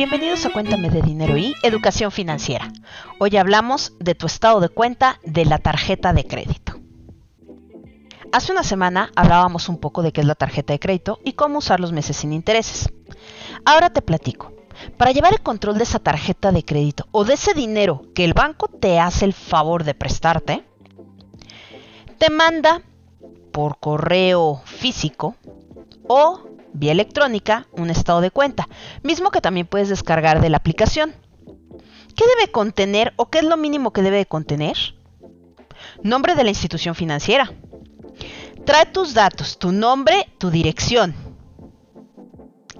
Bienvenidos a Cuéntame de Dinero y Educación Financiera. Hoy hablamos de tu estado de cuenta de la tarjeta de crédito. Hace una semana hablábamos un poco de qué es la tarjeta de crédito y cómo usar los meses sin intereses. Ahora te platico. Para llevar el control de esa tarjeta de crédito o de ese dinero que el banco te hace el favor de prestarte, te manda por correo físico o vía electrónica un estado de cuenta, mismo que también puedes descargar de la aplicación. ¿Qué debe contener o qué es lo mínimo que debe de contener? Nombre de la institución financiera. Trae tus datos, tu nombre, tu dirección.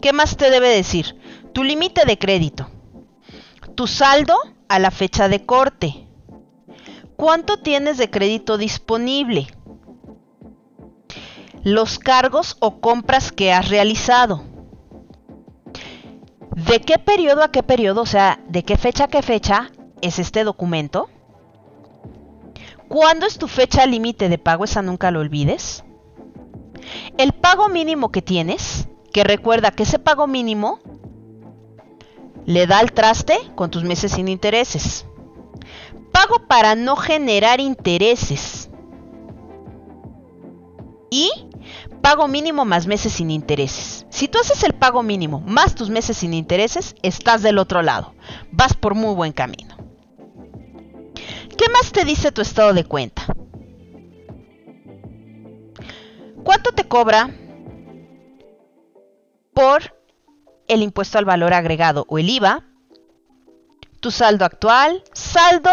¿Qué más te debe decir? Tu límite de crédito. Tu saldo a la fecha de corte. ¿Cuánto tienes de crédito disponible? Los cargos o compras que has realizado. ¿De qué periodo a qué periodo, o sea, de qué fecha a qué fecha es este documento? ¿Cuándo es tu fecha límite de pago? Esa nunca lo olvides. El pago mínimo que tienes, que recuerda que ese pago mínimo le da al traste con tus meses sin intereses. Pago para no generar intereses. Y pago mínimo más meses sin intereses. Si tú haces el pago mínimo más tus meses sin intereses, estás del otro lado. Vas por muy buen camino. ¿Qué más te dice tu estado de cuenta? ¿Cuánto te cobra por el impuesto al valor agregado o el IVA? Tu saldo actual, saldo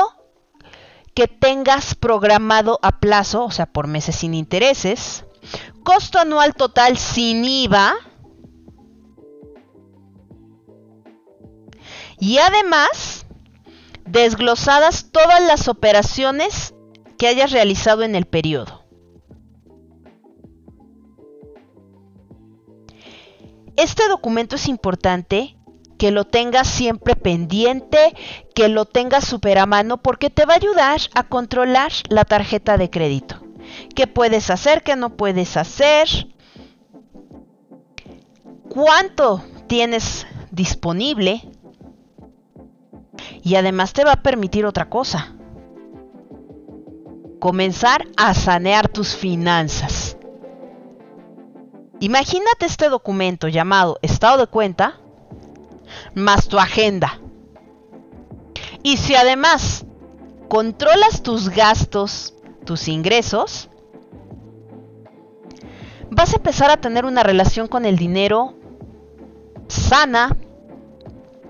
que tengas programado a plazo, o sea, por meses sin intereses, costo anual total sin IVA. Y además, desglosadas todas las operaciones que hayas realizado en el periodo. Este documento es importante que lo tengas siempre pendiente, que lo tengas super a mano, porque te va a ayudar a controlar la tarjeta de crédito qué puedes hacer, qué no puedes hacer, cuánto tienes disponible y además te va a permitir otra cosa, comenzar a sanear tus finanzas. Imagínate este documento llamado estado de cuenta más tu agenda. Y si además controlas tus gastos, tus ingresos, vas a empezar a tener una relación con el dinero sana,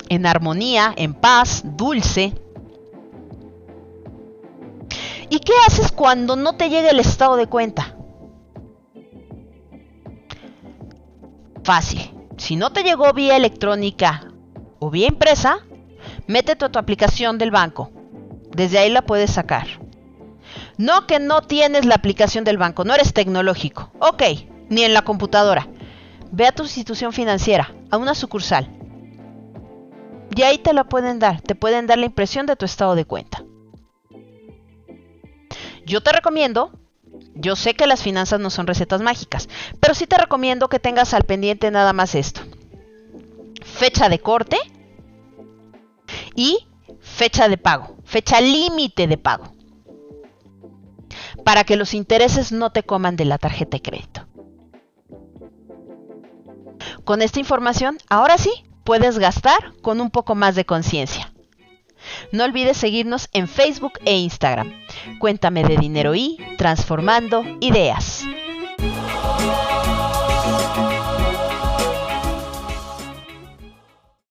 en armonía, en paz, dulce. ¿Y qué haces cuando no te llega el estado de cuenta? Fácil. Si no te llegó vía electrónica o vía impresa, métete a tu aplicación del banco. Desde ahí la puedes sacar. No que no tienes la aplicación del banco, no eres tecnológico. Ok, ni en la computadora. Ve a tu institución financiera, a una sucursal. Y ahí te la pueden dar, te pueden dar la impresión de tu estado de cuenta. Yo te recomiendo, yo sé que las finanzas no son recetas mágicas, pero sí te recomiendo que tengas al pendiente nada más esto. Fecha de corte y fecha de pago, fecha límite de pago para que los intereses no te coman de la tarjeta de crédito. Con esta información, ahora sí, puedes gastar con un poco más de conciencia. No olvides seguirnos en Facebook e Instagram. Cuéntame de dinero y transformando ideas.